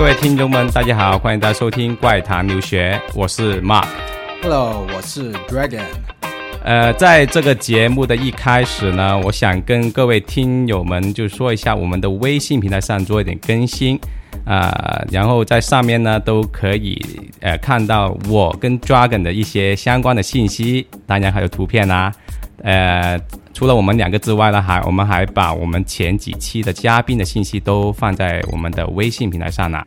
各位听众们，大家好，欢迎大家收听《怪谈留学》，我是 Mark。Hello，我是 Dragon。呃，在这个节目的一开始呢，我想跟各位听友们就说一下，我们的微信平台上做一点更新啊、然后在上面呢都可以呃看到我跟 Dragon 的一些相关的信息，当然还有图片啊。呃，除了我们两个之外呢，还我们还把我们前几期的嘉宾的信息都放在我们的微信平台上呢。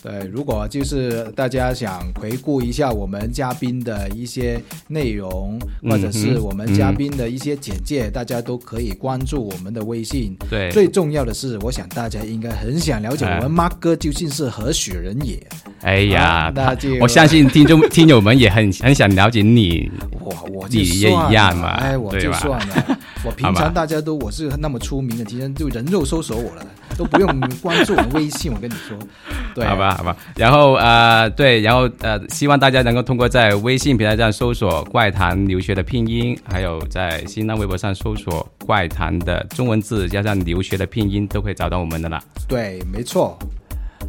对，如果就是大家想回顾一下我们嘉宾的一些内容，嗯或者是我们嘉宾的一些简介，大家都可以关注我们的微信。对最重要的是，我想大家应该很想了解哎我们 Mark 哥究竟是何许人也。哎呀，那就我相信听众 听友们也很很想了解你。我我就你也一样嘛哎，我就算了。我平常大家都我是那么出名的，今天就人肉搜索我了，都不用关注我的微信。我跟你说，对，好吧，好吧。然后呃，对，然后呃，希望大家能够通过在微信平台上搜索“怪谈留学”的拼音，还有在新浪微博上搜索“怪谈”的中文字加上“留学”的拼音，都可以找到我们的啦。对，没错。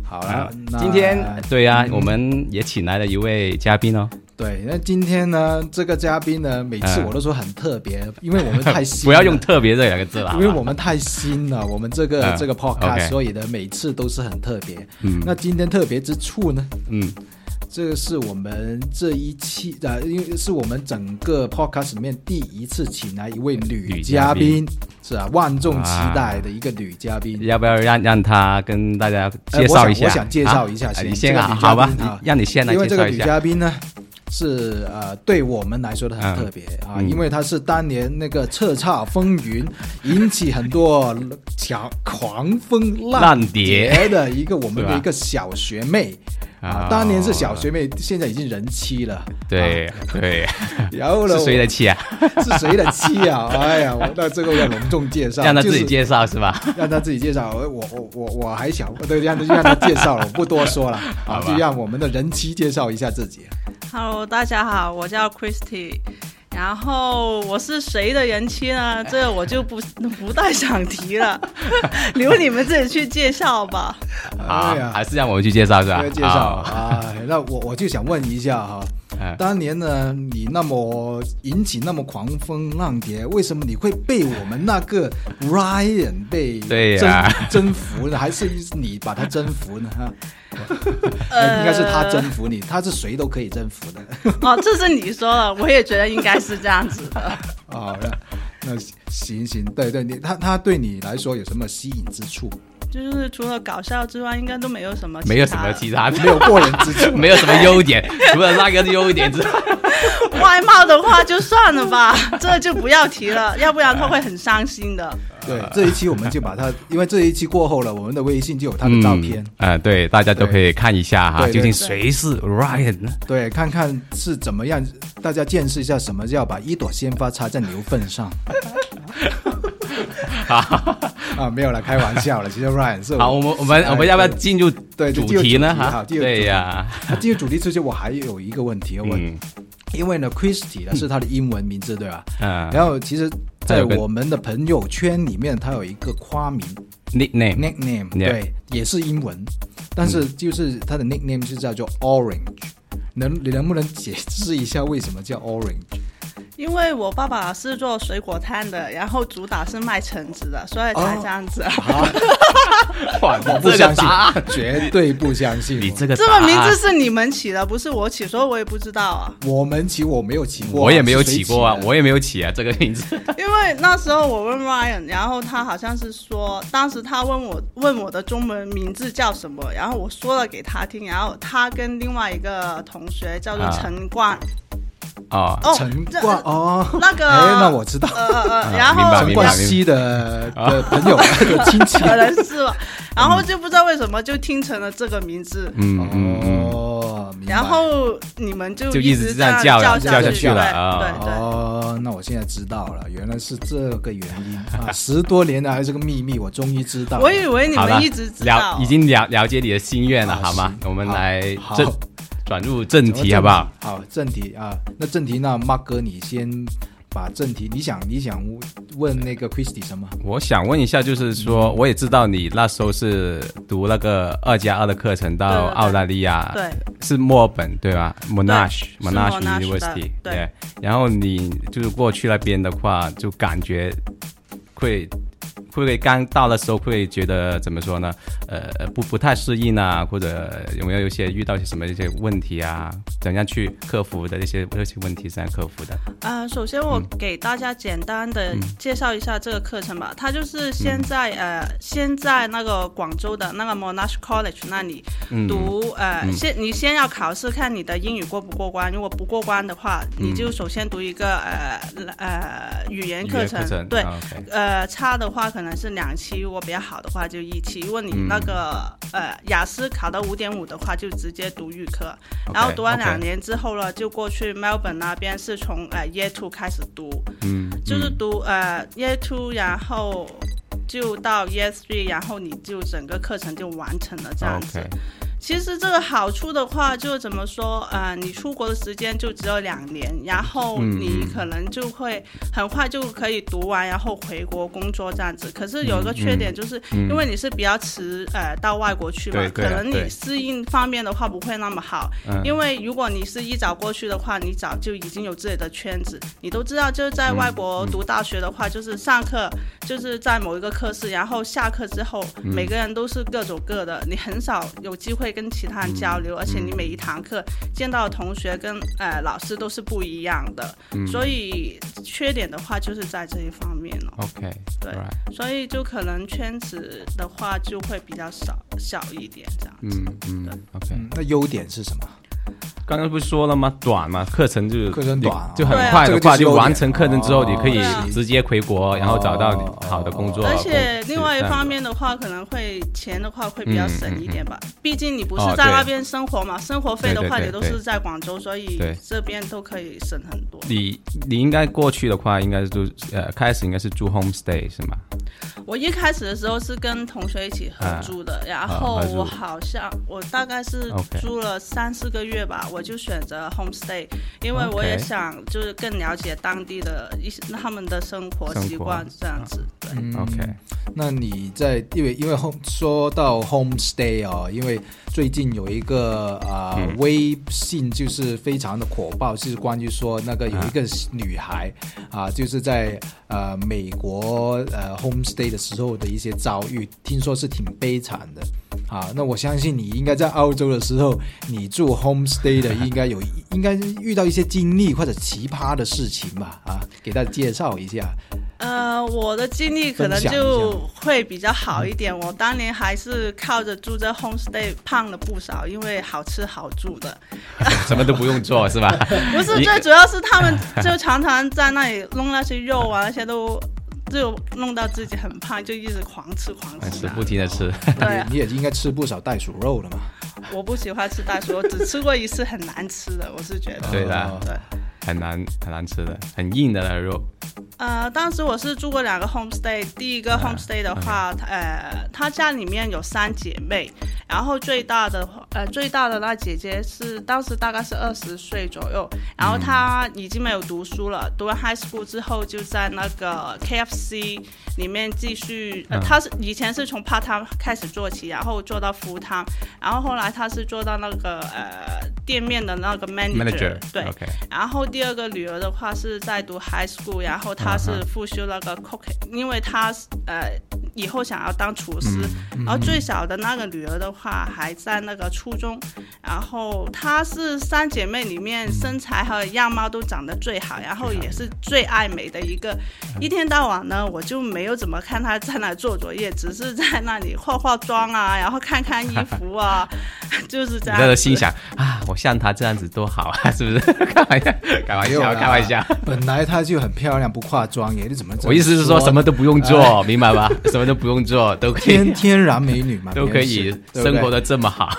好了今天对呀、我们也请来了一位嘉宾哦，对，那今天呢，这个嘉宾呢，每次嗯我都说很特别，因为我们太新了，不要用“特别”这两个字了，因为我们太新了，我们这个、嗯这个 podcast，、所以呢，每次都是很特别。嗯。那今天特别之处呢，嗯，这个是我们这一期的，因为是我们整个 podcast 里面第一次请来一位女女嘉宾，是啊，万众期待的一个女嘉宾。要不要让让她跟大家呃介绍一下？我想我想介绍一下你先啊，这个好吧让你先来因为这个女。嘉宾呢，是呃对我们来说的很特别、啊，嗯因为她是当年那个叱咤风云，引起很多强狂风浪 蝶蝶的一个我们的一个小学妹。当年是小学妹，现在已经人妻了。对啊对，然后呢？是谁的妻啊？是谁的妻啊？哎呀，我那这个要隆重介绍，让他自己介绍是吧？让他自己介绍。我我我我还想对，让让他介绍了，我不多说了 啊，就让我们的人妻介绍一下自己。Hello，大家好，我叫 Christy。然后我是谁的人妻呢？这个我就不不太想提了，留你们自己去介绍吧。好哎，呀，还是让我们去介绍是吧？介绍好啊，那我我就想问一下哈，嗯当年呢，你那么引起那么狂风浪蝶，为什么你会被我们那个 Ryan 被征、对呀征服呢？还是你把他征服呢？哈，呃应该是他征服你，他是谁都可以征服的。哦，这是你说的，我也觉得应该是这样子的。啊，那那行行，对对，你他他对你来说有什么吸引之处？就是除了搞笑之外，应该都没有什么没有什么其其他，没有过人之处。没有什么优点，除了那个优点之外，外貌的话就算了吧，这就不要提了，要不然他会很伤心的。对，这一期我们就把他，因为这一期过后了，我们的微信就有他的照片，嗯，呃对，大家都可以看一下哈，究竟谁是 Ryan 呢？对，看看是怎么样，大家见识一下什么叫把一朵鲜花插在牛粪上。啊，没有了，开玩笑了。其实 Ryan 是好，我们我们哎我们要不要进入对主题呢？好哈，进入对呀，那进入主题之前，我还有一个问题要问，嗯因为呢，Christy 呢是他的英文名字，对吧？嗯然后其实，在我们的朋友圈里面，他有一个夸名，nickname，nickname，对，也是英文，但是就是他的 nickname 是叫做 Orange。能你能不能解释一下为什么叫 Orange？因为我爸爸是做水果摊的，然后主打是卖橙子的，所以才这样子。啊，哇，我不相信绝对不相信。你这个这个名字是你们起的，不是我起，所以我也不知道啊。我们起我没有起我也没有起过啊，我也没有起啊，这个名字。因为那时候我问 Ryan，然后他好像是说，当时他问我问我的中文名字叫什么，然后我说了给他听，然后他跟另外一个同学叫做啊陈冠，哦，哦，陈这冠哦，那个，哎，那我知道，呃呃然后陈冠希的的朋友的 亲戚。可能是吧，然后就不知道为什么就听成了这个名字。嗯嗯嗯，哦，然后你们就就一直直这样叫叫叫下去了啊对对。哦，那我现在知道了，原来是这个原因啊！十多年来这个秘密，我终于知道。我以为你们一直知道了，已经了了解你的心愿了，啊好吗？我们来好正转入正题，好不好？？好，正题啊，那正题那 Mark 哥你先把正题，你想你想问那个 Christy 什么？我想问一下，就是说，我也知道你那时候是读那个二加二的课程到澳大利亚，对，是墨尔本对吧？Monash Monash University 对然后你就是过去那边的话，就感觉会会不会刚到的时候会觉得怎么说呢？呃，不不太适应啊，或者有没有一些遇到一些什么一些问题啊？怎样去克服的一些这些问题是怎样克服的？呃，首先我给大家简单的介绍一下这个课程吧。它就是先在、呃，先在那个广州的那个 Monash College 那里读、呃，先你先要考试，看你的英语过不过关。如果不过关的话，你就首先读一个呃呃语言课程，对。呃，差的话可能是两期，如果比较好的话就一期。如果你那个、呃雅思考到五点五的话，就直接读预科。然后读完两年之后呢，就过去 Melbourne 那边是从呃 Year Two 开始读，嗯，就是读呃 Year Two，然后就到 Year Three，然后你就整个课程就完成了这样子。其实这个好处的话，就怎么说？呃，你出国的时间就只有两年，然后嗯你可能就会很快就可以读完，然后回国工作这样子。可是有一个缺点，就是因为你是比较迟呃到外国去嘛可能你适应方面的话不会那么好。嗯因为如果你是一早过去的话，你早就已经有自己的圈子，你都知道，就是在外国读大学的话，就是上课就是在某一个课室，然后下课之后，每个人都是各走各的，你很少有机会跟其他人交流，而且你每一堂课见到的同学跟呃老师都是不一样的，所以缺点的话就是在这一方面了。OK，对所以就可能圈子的话就会比较少小一点这样子。嗯嗯，OK。嗯，那优点是什么？刚刚不是说了吗？短嘛，课程就课程短啊就很快的话，这个就完成课程之后，哦你可以直接回国，然后找到哦好的工作。而且另外一方，面的话，可能会钱的话会比较省一点吧。毕竟你不是在那边生活嘛，生活费的话对对对你都是在广州，所以这边都可以省很多。你你应该过去的话，应该是住呃开始应该是住 homestay 是吗？我一开始的时候是跟同学一起合租的，然后我好像我大概是租了三四个月吧，我就选择 homestay，因为我也想就是更了解当地的一些他们的生活生活习惯这样子。对，嗯 OK 那你在因为因为 home 说到 homestay 哦，因为最近有一个啊、嗯微信就是非常的火爆，是关于说那个有一个女孩啊、就是在呃美国呃 homestay 的时候的一些遭遇，听说是挺悲惨的。啊，那我相信你应该在澳洲的时候，你住 homestay 的 应该有应该遇到一些经历或者奇葩的事情吧？啊，给大家介绍一下。呃，我的经历可能就会比较好一点。我当年还是靠着住在 homestay 胖了不少，因为好吃好住的。什么都不用做是吧？不是，最主要是他们 就常常在那里弄那些肉啊，那些都就弄到自己很胖，就一直狂吃狂吃。不停的吃。对啊，你也应该吃不少袋鼠肉了嘛？我不喜欢吃袋鼠，我只吃过一次，很难吃的，我是觉得。对的哦对。很难很难吃的，很硬的那个肉。呃，当时我是住过两个 homestay，第一个 homestay 的话，它呃，她家里面有三姐妹，然后最大的呃最大的那姐姐是当时大概是二十岁左右，然后她已经没有读书了，读完 high school 之后就在那个 KFC 里面继续，呃，嗯她是以前是从 part time 开始做起，然后做到 full time，然后后来她是做到那个呃店面的那个 manager，, 对然后第二个女儿的话是在读 high school，然后她是复修那个 cooking，、因为她呃以后想要当厨师。然后最小的那个女儿的话还在那个初中，然后她是三姐妹里面身材和样貌都长得最好，然后也是最爱美的一个。一天到晚呢，我就没有怎么看她在那做作业，只是在那里化化妆啊，然后看看衣服啊，就是这样子。在心想啊，我像她这样子多好啊，是不是？开玩笑，开玩笑，开玩笑。本来她就很漂亮，不化妆耶，你怎么我意思是说什么都不用做，明白吧？什么都不用做，都可以，天天然美女嘛，都可以生活的这么好。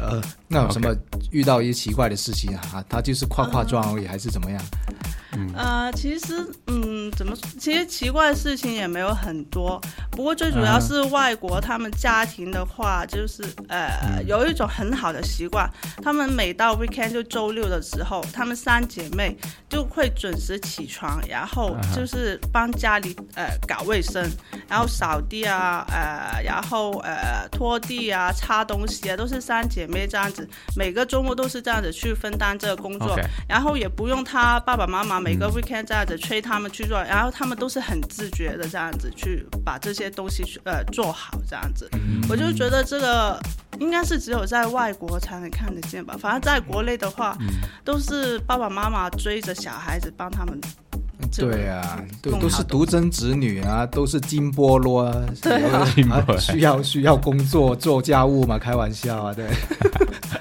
呃，那有什么遇到一些奇怪的事情啊？她就是化化妆而已，还是怎么样？呃，其实，嗯，怎么说？其实奇怪的事情也没有很多，不过最主要是外国他们家庭的话，就是呃，有一种很好的习惯，他们每到 weekend 就周六的时候，他们三姐妹就会准时起床，然后就是帮家里呃搞卫生，然后扫地啊，呃，然后呃拖地啊，擦东西啊，都是三姐妹这样子，每个周末都是这样子去分担这个工作。然后也不用他爸爸妈妈每个 weekend 这样子催他们去做，然后他们都是很自觉的这样子去把这些东西去呃做好这样子，我就觉得这个应该是只有在外国才能看得见吧，反正在国内的话，都是爸爸妈妈追着小孩子帮他们。对啊，都都是独生子女啊，都是金菠萝啊，对 需要需要工作做家务嘛，开玩笑啊，对。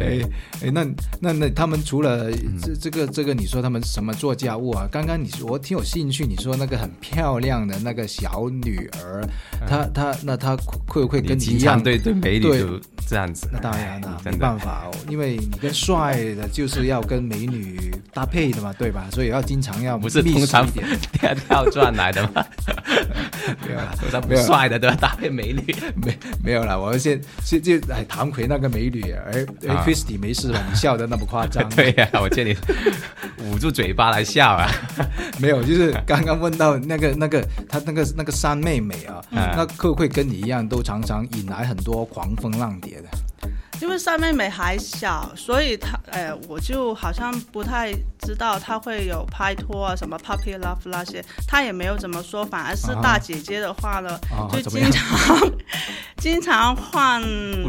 对哎哎，那那那他们除了嗯这这个这个，你说他们什么做家务啊？刚刚你说我挺有兴趣，你说那个很漂亮的那个小女儿，她她那她会不会跟嗯你一样？对对美女这样子，那当然了哎，没办法哦，因为你跟帅的就是要跟美女搭配的嘛，对吧？所以要经常要不是密通常点，跳跳转来的吗？没有帅的都要搭配美女。没没有啦，我们先先就哎唐奎那个美女，哎哎啊 Christy 没事吧？你笑的那么夸张？对呀、我见你捂住嘴巴来笑啊。没有，就是刚刚问到那个那个他那个那个三妹妹啊，嗯那会不会跟你一样，都常常引来很多狂风浪蝶因为三妹妹还小，所以她，呃，我就好像不太知道她会有拍拖啊，什么 puppy love 那些，她也没有怎么说。反而是大姐姐的话呢，就 经常经常换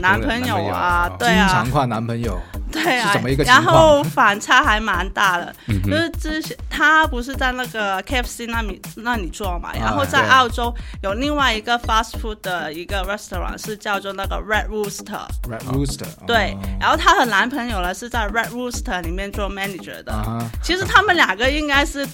男朋友啊 对啊。经常，换男朋友，对啊怎么一个，然后反差还蛮大的，嗯就是之前他不是在那个 KFC 那里那里做嘛，然后在澳洲有另外一个 fast food 的一个 restaurant 是叫做那个 Red Rooster，Red Rooster，对哦，然后她和男朋友呢是在 Red Rooster 里面做 manager 的。其实他们两个应该是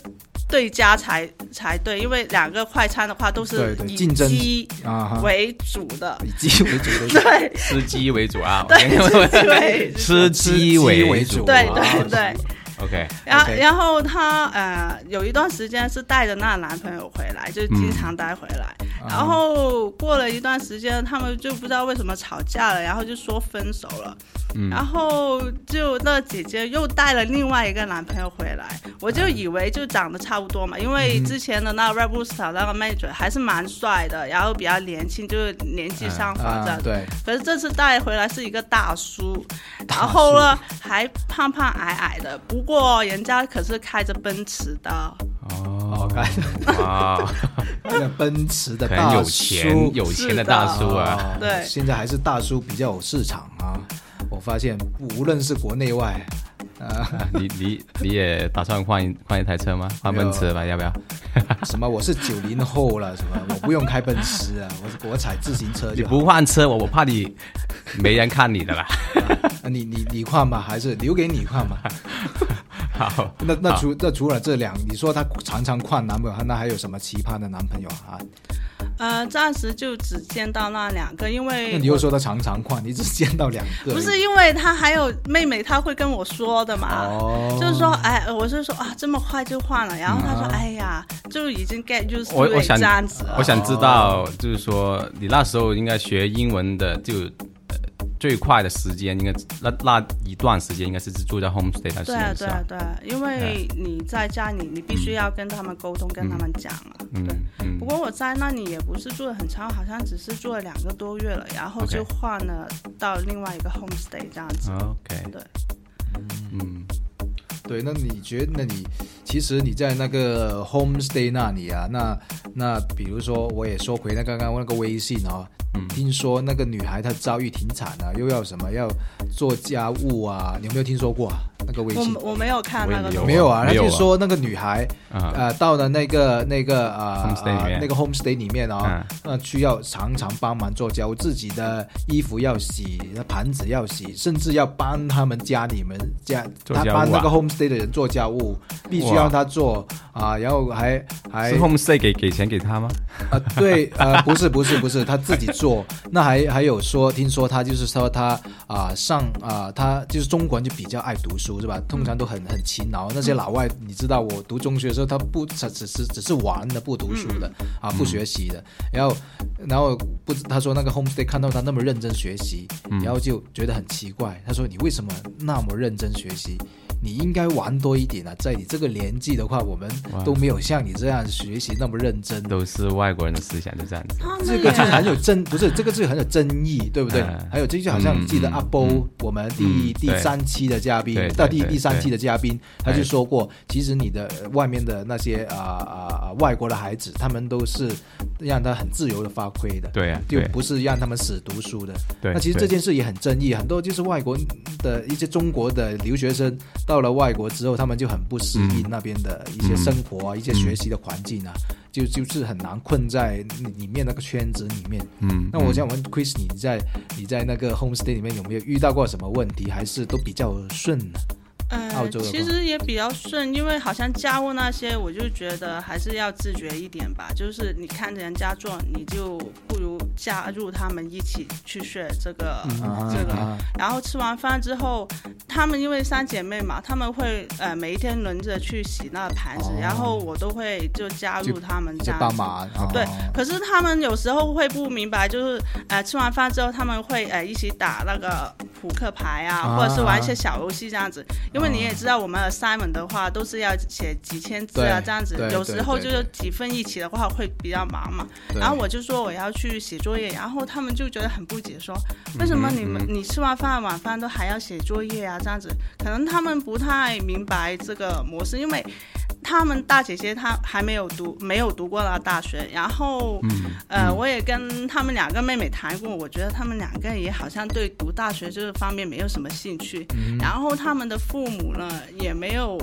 对家才才对，因为两个快餐的话都是对对以鸡啊，为主的。以鸡为主的，对。吃鸡为主啊，对吃鸡为主。吃鸡为主，对对对，，OK，然后 OK 然后她呃有一段时间是带着那男朋友回来，就经常带回来。嗯然后过了一段时间，他们就不知道为什么吵架了，然后就说分手了。嗯。然后就那姐姐又带了另外一个男朋友回来，我就以为就长得差不多嘛，因为之前的那个 Red Rooster 那个 manager 还是蛮帅的，然后比较年轻，就是年纪相仿这样啊，。对，可是这次带回来是一个大叔，然后呢还胖胖矮矮的，不过人家可是开着奔驰的，哦，该哇，那个奔驰的大叔。有钱有钱的大叔啊，哦对。现在还是大叔比较有市场啊。我发现无论是国内外，啊，你你你也打算换一换一台车吗？换奔驰吧，要不要？什么我是九零后了，什么我不用开奔驰啊，我我踩自行车你就。不换车，我我怕你没人看你的啦。啊你你你换吧，还是留给你换吧？好，那那除那除了这两，你说他常常换男朋友，那还有什么奇葩的男朋友啊？呃，暂时就只见到那两个，因那为你又说他常常换，你只见到两个，不是因为他还有妹妹，他会跟我说的嘛。哦，就是说，哎，我是说啊，这么快就换了，然后他说，嗯哎呀，就已经 get used 我 to 我想这样子了。我想知道，就是说你那时候应该学英文的，就呃最快的时间，应该那那一段时间应该是住在 homestay 的时对啊，对啊，？对啊，因为你在家里，你必须要跟他们沟通，跟他们讲啊。嗯对。嗯不过我在那里也不是住的很长，好像只是住了两个多月了，然后就换了到另外一个 homestay 这样子。，OK，对，嗯对，那你觉得，那你其实你在那个 homestay 那里啊，那那比如说，我也说回那刚刚那个微信哦，嗯听说那个女孩她遭遇挺惨的，又要什么要做家务啊，你有没有听说过？那个微信。我我没有看那个我也东西没有啊？他就说那个女孩啊。呃到了那个那个呃 Homestay 里面。呃那个 homestay 里面哦，嗯那需要常常帮忙做家务，自己的衣服要洗，那盘子要洗，甚至要帮他们家里面家他帮那个 homestay 的人做家务，必须让他做啊，然后还还是 homestay 给给钱给他吗？啊，对，呃，不是不是不是，他自己做。那还还有说，听说他就是说他啊上啊，他就是中国人就比较爱读书是吧？通常都很很勤劳。那些老外，你知道我读中学的时候，他不只只是只是玩的，不读书的啊，不学习的。然后然后不，他说那个 homestay 看到他那么认真学习，然后就觉得很奇怪。他说你为什么那么认真学习？你应该玩多一点啊！在你这个年纪的话，我们都没有像你这样学习那么认真。都是外国人的思想就这样子。这个就很有争，不是这个就很有争议，对不对？还有这就好像你记得阿波，我们第第三期的嘉宾，到第第三期的嘉宾，他就说过，其实你的外面的那些啊啊外国的孩子，他们都是让他很自由的发挥的，对啊，就不是让他们死读书的。对，那其实这件事也很争议，很多就是外国的一些中国的留学生。到了外国之后，他们就很不适应那边的一些生活啊，一些学习的环境啊，就就是很难困在里面那个圈子里面。嗯，那我想问 Chris，你在你在那个 homestay 里面有没有遇到过什么问题，还是都比较顺呢？呃，其实也比较顺，因为好像家务那些，我就觉得还是要自觉一点吧。就是你看着人家做，你就不如加入他们一起去学这个这个。然后吃完饭之后，他们因为三姐妹嘛，他们会呃每一天轮着去洗那个盘子，然后我都会就加入他们这样。帮忙。对，可是他们有时候会不明白，就是呃吃完饭之后，他们会呃一起打那个扑克牌啊，或者是玩一些小游戏这样子。因为你也知道，我们 assignment 的话都是要写几千字啊，这样子，有时候就是几份一起的话会比较忙嘛。然后我就说我要去写作业，然后他们就觉得很不解，说为什么你们你吃完饭晚饭都还要写作业啊？这样子，可能他们不太明白这个模式，因为。他们大姐姐她还没有读，没有读过那大学。然后，呃，我也跟他们两个妹妹谈过，我觉得他们两个也好像对读大学这个方面没有什么兴趣。然后他们的父母呢，也没有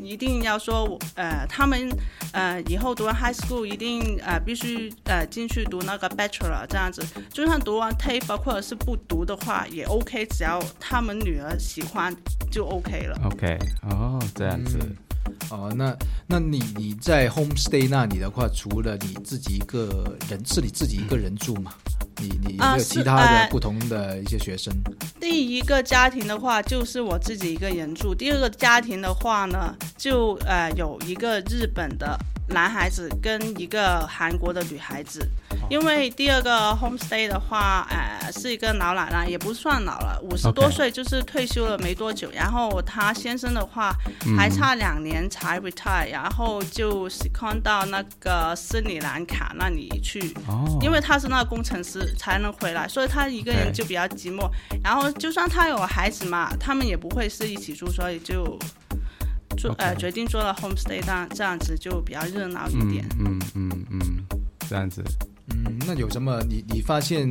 一定要说，呃，他们呃以后读完 high school 一定呃必须呃进去读那个 bachelor 这样子。就算读完 TAFE 或者是不读的话也 OK，只要他们女儿喜欢就 OK 了。OK，哦，这样子。哦，那那你你在 homestay 那里的话，除了你自己一个人，是你自己一个人住吗？你你有没有其他的不同的一些学生？第一个家庭的话，就是我自己一个人住；第二个家庭的话呢，就呃有一个日本的。男孩子跟一个韩国的女孩子，因为第二个 homestay 的话，呃，是一个老奶奶，也不算老了，五十多岁，就是退休了没多久。然后她先生的话，还差两年才 retire，然后就 second 到那个斯里兰卡那里去，因为他是那个工程师，才能回来，所以他一个人就比较寂寞。然后就算他有孩子嘛，他们也不会是一起住，所以就。做呃决定做了 homestay，这样这样子就比较热闹一点。嗯嗯嗯，这样子。嗯，那有什么？你你发现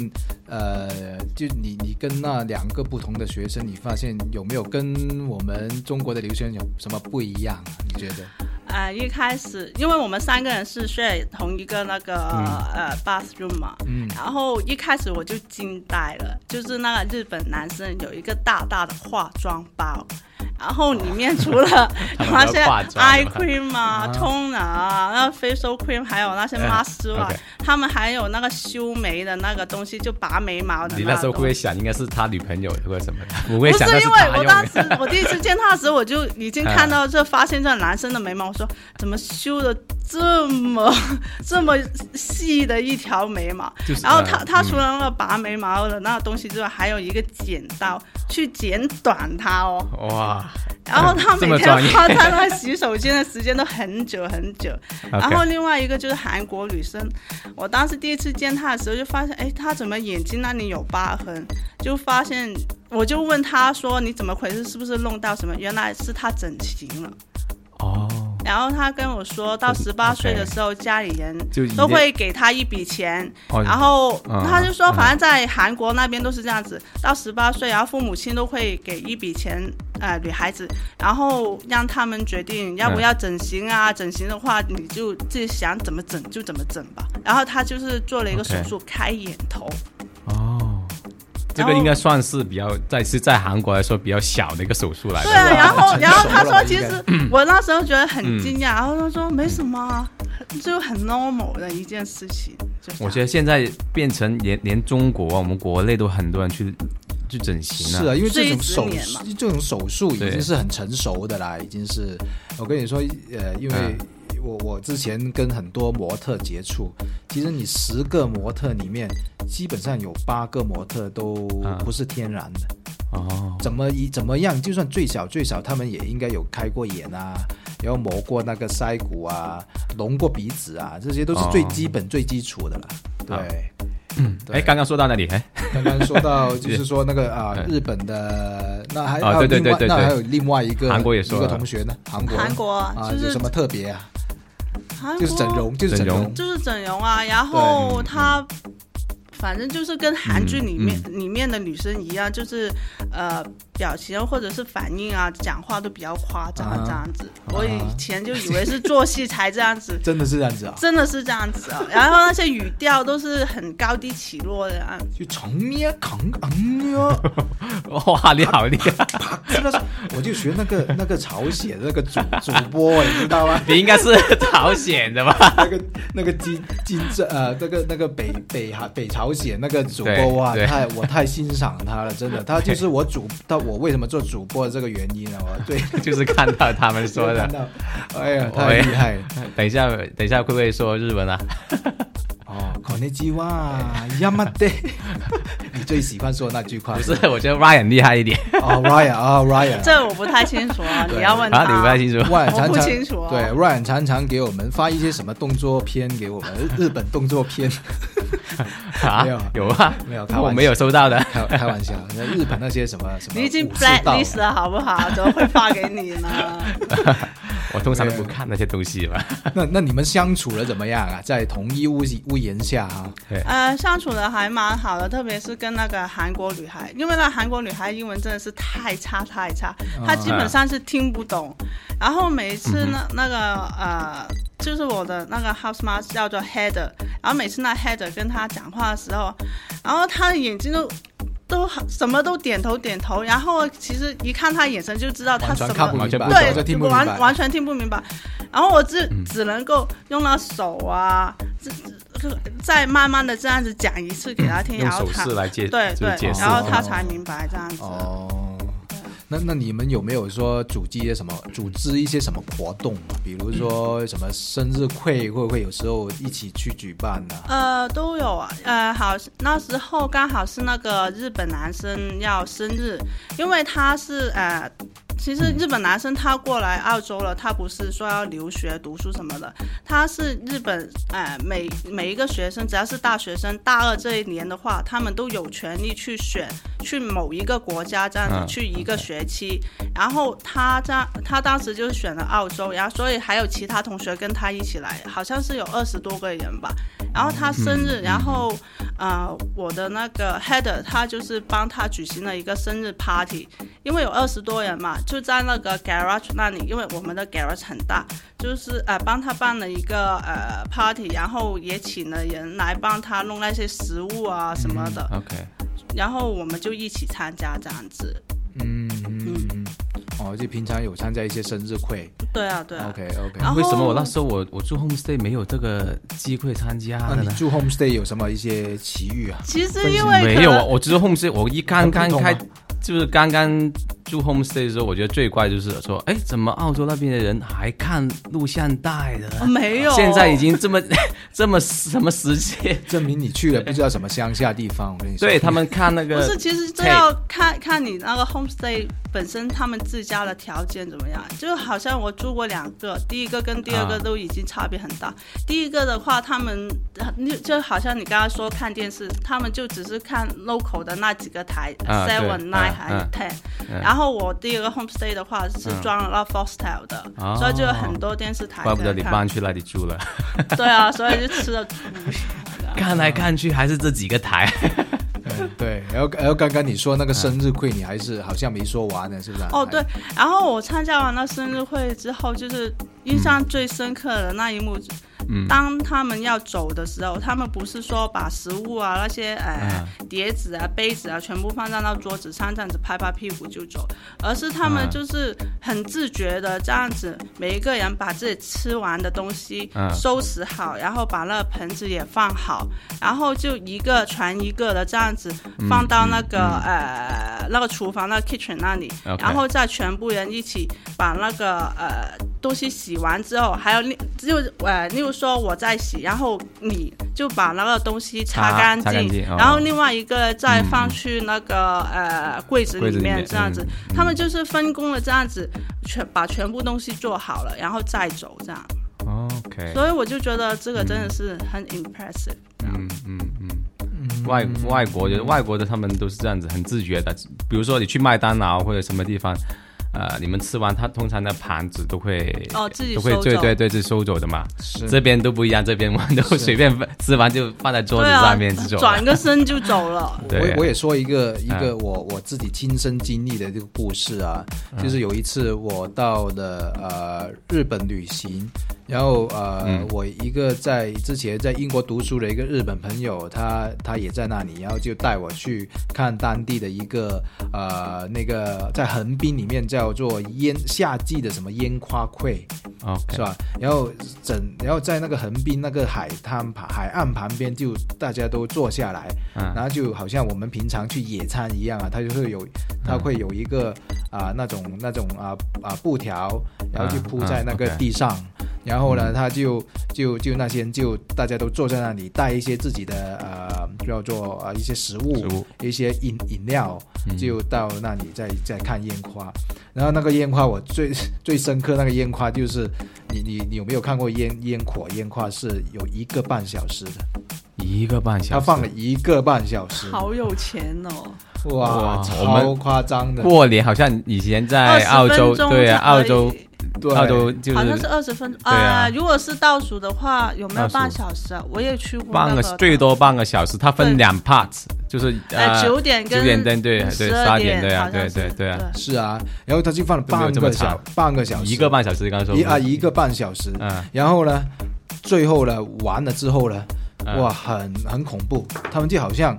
呃，就你你跟那两个不同的学生，你发现有没有跟我们中国的留学生有什么不一样？你觉得？呃，一开始因为我们三个人是睡同一个那个呃 bathroom 嘛，嗯，然后一开始我就惊呆了，就是那个日本男生有一个大大的化妆包。然后里面除了 那些 eye cream 啊、toner 啊、那 facial cream，还有那些 mask 之外，他们还有那个修眉的那个东西，就拔眉毛的。你那时候会不会想，应该是他女朋友或者什么的？不会想。不是因为我当时我第一次见他的时候，我就已经 看到这发现这男生的眉毛，我说怎么修的这么 这么细的一条眉毛？然后他他除了那个拔眉毛的那个东西之外，还有一个剪刀去剪短它哦。哇！然后他每天花在那洗手间的时间都很久很久。然后另外一个就是韩国女生，我当时第一次见她的时候就发现，哎，她怎么眼睛那里有疤痕？就发现，我就问她说：“你怎么回事？是不是弄到什么？”原来是她整形了。哦。然后他跟我说到十八岁的时候，家里人都会给他一笔钱，然后他就说，反正在韩国那边都是这样子，到十八岁，然后父母亲都会给一笔钱，呃，女孩子，然后让他们决定要不要整形啊，整形的话你就自己想怎么整就怎么整吧。然后他就是做了一个手术，开眼头。哦。这个应该算是比较在是在韩国来说比较小的一个手术来的。对啊，然后 然后他说其实我那时候觉得很惊讶，然后他说没什么啊，就很 normal 的一件事情。我觉得现在变成连连中国我们国内都很多人去去整形了。是啊，因为这种手十年嘛这种手术已对经是很成熟的啦，已经是。我跟你说，呃，因为嗯我我之前跟很多模特接触，其实你十个模特里面，基本上有八个模特都嗯不是天然的。哦，怎么一怎么样，就算最小最小，他们也应该有开过眼啊，然后磨过那个腮骨啊，隆过鼻子啊，这些都是最哦基本、最基础的了。对。嗯哎，刚刚说到那里，哎，刚刚说到就是说那个啊，嗯日本的那还有另外对对对对对那还有另外一个韩国也说一个同学呢，韩国韩国啊就是有什么特别啊？韩国就是整容，就是整整容。容，就是整容啊，然后他反正就是跟韩剧里面、里面的女生一样，就是呃表情或者是反应啊，讲话都比较夸张啊这样子。啊我以前就以为是做戏才这样子。真的是这样子啊？真的是这样子啊，然后那些语调都是很高低起落的样子。就从咩扛嗯呀，哇，你好厉害！真的是，我就学那个那个朝鲜那个主主播，你知道吗？你应该是朝鲜的吧？那个那个金金正呃，那个那个北北韩北朝鲜那个主播啊，对对太我太欣赏他了，真的，他就是我主，他我为什么做主播的这个原因啊，我对 就是看到他们说看的。到，哎呀，太厉害了 等一下，等一下，会不会说日文啊？哦，こんにちは，ヤマデ，你最喜欢说那句话不是，我觉得 Ryan 厉害一点哦，Ryan 啊，Ryan，这我不太清楚啊，对你要问他。啊，你不太清楚。 Ryan 常我不常清楚哦对 Ryan 常常给我们发一些什么动作片给我们，日本动作片，啊没有，有啊，没有开玩笑我没有收到的。开开玩笑，那日本那些什么什么你已经武士道 blacklist 了好不好？怎么会发给你呢？ 我通常都不看那些东西嘛。那那你们相处的怎么样啊？在同一屋屋檐下哈、呃，相处的还蛮好的，特别是跟那个韩国女孩，因为那韩国女孩英文真的是太差太差，她基本上是听不懂。然后每一次那那个呃，就是我的那个 house master 叫做 Header，然后每次那 Header 跟她讲话的时候，然后她的眼睛都。都什么都点头点头，然后其实一看他眼神就知道他什么对，听不明白。完完全听不明白。然后我只只能够用那手啊，这这再慢慢的这样子讲一次给他听，用手然后他势来解，对对。然后他才明白这样子。哦，那那你们有没有说组织一些什么组织一些什么活动？比如说什么生日会，会不会有时候一起去举办呢、呃，都有啊，呃，好，那时候刚好是那个日本男生要生日，因为他是呃，其实日本男生他过来澳洲了，他不是说要留学读书什么的，他是日本呃每每一个学生，只要是大学生，大二这一年的话，他们都有权利去选去某一个国家这样子、嗯去一个学期，然后他这他当时就选了澳洲，然后所以还有其他同学跟他一起来，好像是有二十多个人吧。然后他生日，然后呃，我的那个 header 他就是帮他举行了一个生日 party，因为有二十多人嘛，就在那个 garage 那里，因为我们的 garage 很大，就是呃帮他办了一个呃 party，然后也请了人来帮他弄那些食物啊什么的，OK，然后我们就一起参加这样子。嗯嗯嗯，哦，就平常有参加一些生日会。对啊，对啊。OK OK，为什么我那时候我我住 homestay 没有这个机会参加呢？那你住 homestay 有什么一些奇遇啊？其实因为没有啊，我只是 homestay，我一刚刚开就是刚刚住 homestay 的时候，我觉得最怪就是说，哎，怎么澳洲那边的人还看录像带的？哦没有，现在已经这么 这么什么时间？证明你去了不知道什么乡下地方。我跟你说，对他们看那个不是，其实这要看看你那个 homestay 本身他们自家的条件怎么样。就好像我住过两个，第一个跟第二个啊都已经差别很大。第一个的话，他们就就好像你刚刚说看电视，他们就只是看 local 的那几个台，seven、嗯 nine 还 ten。嗯然后我第一个 homestay 的话是嗯装了那 Foxtel 的，哦所以就有很多电视台怪不得你。搬去那里住了，对啊，所以就吃了苦。看来看去还是这几个台。嗯 对，然后然后刚刚你说那个生日会，你还是好像没说完呢，是不是啊？哦，对，然后我参加完那生日会之后，就是印象最深刻的那一幕，当他们要走的时候，他们不是说把食物啊那些呃、碟子啊杯子啊全部放在那桌子上这样子拍拍屁股就走，而是他们嗯就是很自觉的这样子，每一个人把自己吃完的东西嗯收拾好，然后把那个盆子也放好，然后就一个传一个的这样子放到那个、呃那个厨房那个 kitchen 那里然后再全部人一起把那个呃东西洗完之后，还有另就呃，例如说我在洗，然后你就把那个东西擦擦干净，干净哦。然后另外一个再放去那个、呃柜子里面面这样子，嗯。他们就是分工了这样子，全把全部东西做好了，然后再走这样，OK，所以我就觉得这个真的是很 impressive。嗯嗯嗯，外外国就是外国的他们都是这样子，很自觉的。比如说你去麦当劳或者什么地方，呃，你们吃完，他通常的盘子都会哦自己都会对对对，自己收走的嘛。是这边都不一样，这边我们都随便吃完就放在桌子上面这，种。转个身就走了。对我我也说一个一个嗯我我自己亲身经历的这个故事啊，就是有一次我到的呃日本旅行，然后呃、嗯我一个在之前在英国读书的一个日本朋友，他他也在那里，然后就带我去看当地的一个呃那个在横滨里面叫做烟夏季的什么烟花会，是 OK，吧？然后整，然后在那个横滨那个海滩旁海岸旁边，就大家都坐下来，嗯然后就好像我们平常去野餐一样啊，他就会有，他会有一个啊、那种那种啊啊布条，然后就铺在那个地上。然后呢，他就就就那些人就大家都坐在那里，带一些自己的呃叫做呃一些食物，食物一些饮饮料，嗯就到那里再再看烟花。然后那个烟花，我最 最深刻那个烟花就是你你你有没有看过烟烟火？烟花是有一个半小时的，一个半小时，他放了一个半小时，好有钱哦！哇，哇超夸张的。过年好像以前在澳洲，对啊，澳洲对。澳洲就好像是是二十分钟对啊。如果是倒数的话，有没有半小时啊？我也去过半个最多半个小时，它分两 part，就是呃九点跟九点对对对十十二点对啊对对对啊是啊，然后他就放了半个小半个小时，一个半小时，刚刚说一啊一个半小时，嗯。然后呢，最后呢完了之后呢，嗯哇，很很恐怖，他们就好像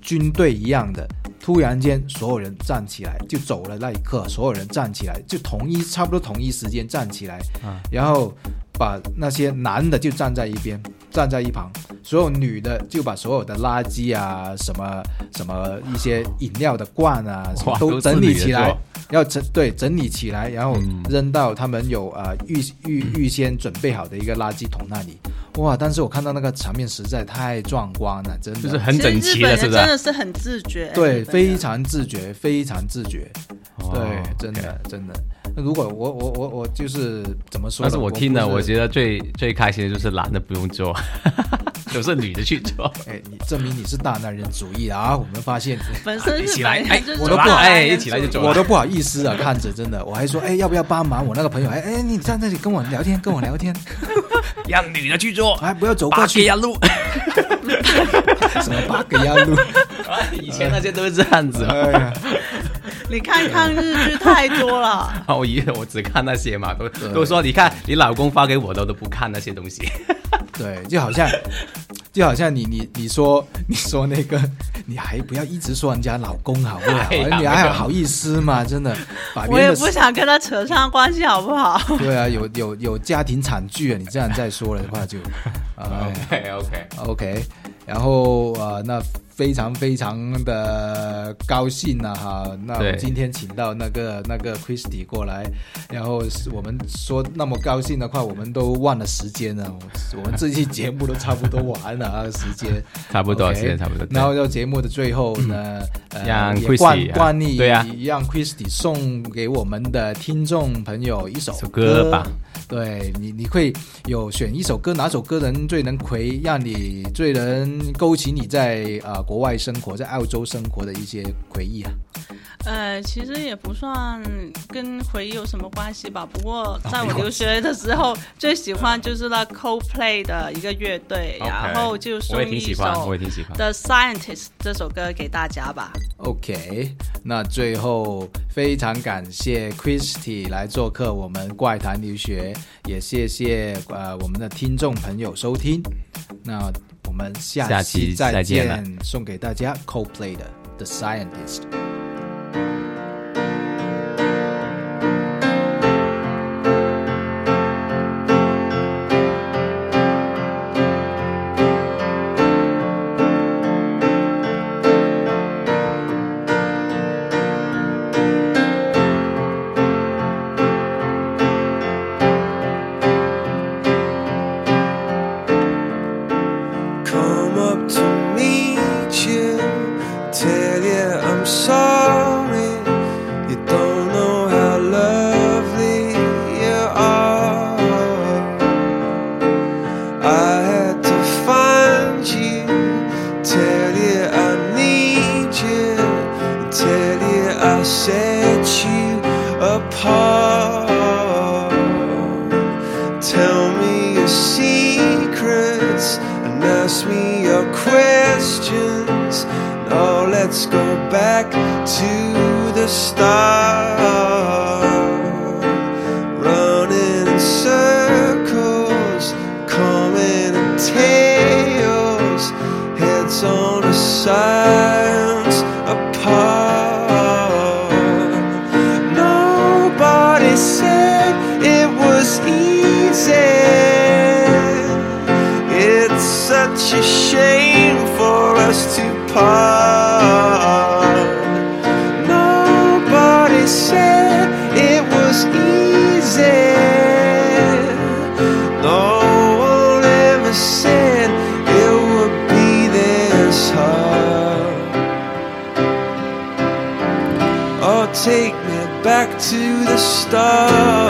军队一样的，突然间所有人站起来，就走了那一刻，所有人站起来，就同一差不多同一时间站起来，嗯然后把那些男的就站在一边，站在一旁，所有女的就把所有的垃圾啊，什么什么一些饮料的罐啊，什么都整理起来要整对整理起来，然后嗯扔到他们有呃预预预先准备好的一个垃圾桶那里。哇！但是我看到那个场面实在太壮观了，真的就是很整齐的，是不是？真的是很自觉，对，非常自觉，非常自觉。哦对，真的真的。那如果我我我我就是怎么说？但是我听了，我觉得最最开心的就是男的不用做，都是女的去做。哎，你证明你是大男人主义啊！我们发现本身日一起来哎我都不好哎一起来就走我都不好意思啊，看着真的，我还说 哎要不要帮忙？我那个朋友哎哎你站那里跟我聊天，跟我聊天，让女的去做，哎不要走过八去给，呀路。什么八个压路？以前那些都是这样子。哎呀，你看看日剧太多了，我以为我只看那些嘛，都都说你看你老公发给我的都不看那些东西。对，就好像就好像你你你说你说那个，你还不要一直说人家老公好不好？哎你还好意思吗？真的，把别我也不想跟他扯上关系，好不好？对啊，有有有家庭惨剧啊！你这样再说的话就，啊、OK OK，OK，然后呃，那非常非常的高兴啊哈！那我们今天请到那个那个 Christy 过来，然后我们说那么高兴的话，我们都忘了时间了。我我们这期节目都差不多完了啊，时间差不多时间差不多。然后到节目的最后呢，呃，让惯例，对啊让 Christy 送给我们的听众朋友一首首歌吧。对你，你会有选一首歌，哪首歌能最能回，让你最能勾起你在啊、呃国外生活，在澳洲生活的一些回忆啊？呃，其实也不算跟回忆有什么关系吧。不过在我留学的时候，最喜欢就是那 Coldplay 的一个乐队，然后就送一，首我也挺喜欢。《The Scientist》这首歌给大家吧。OK，那最后非常感谢 Christy 来做客我们怪谈留学，也谢谢呃我们的听众朋友收听。那我们下下期再再见送给大家 Coldplay 的 The Scientist。Let's go back to the start. está.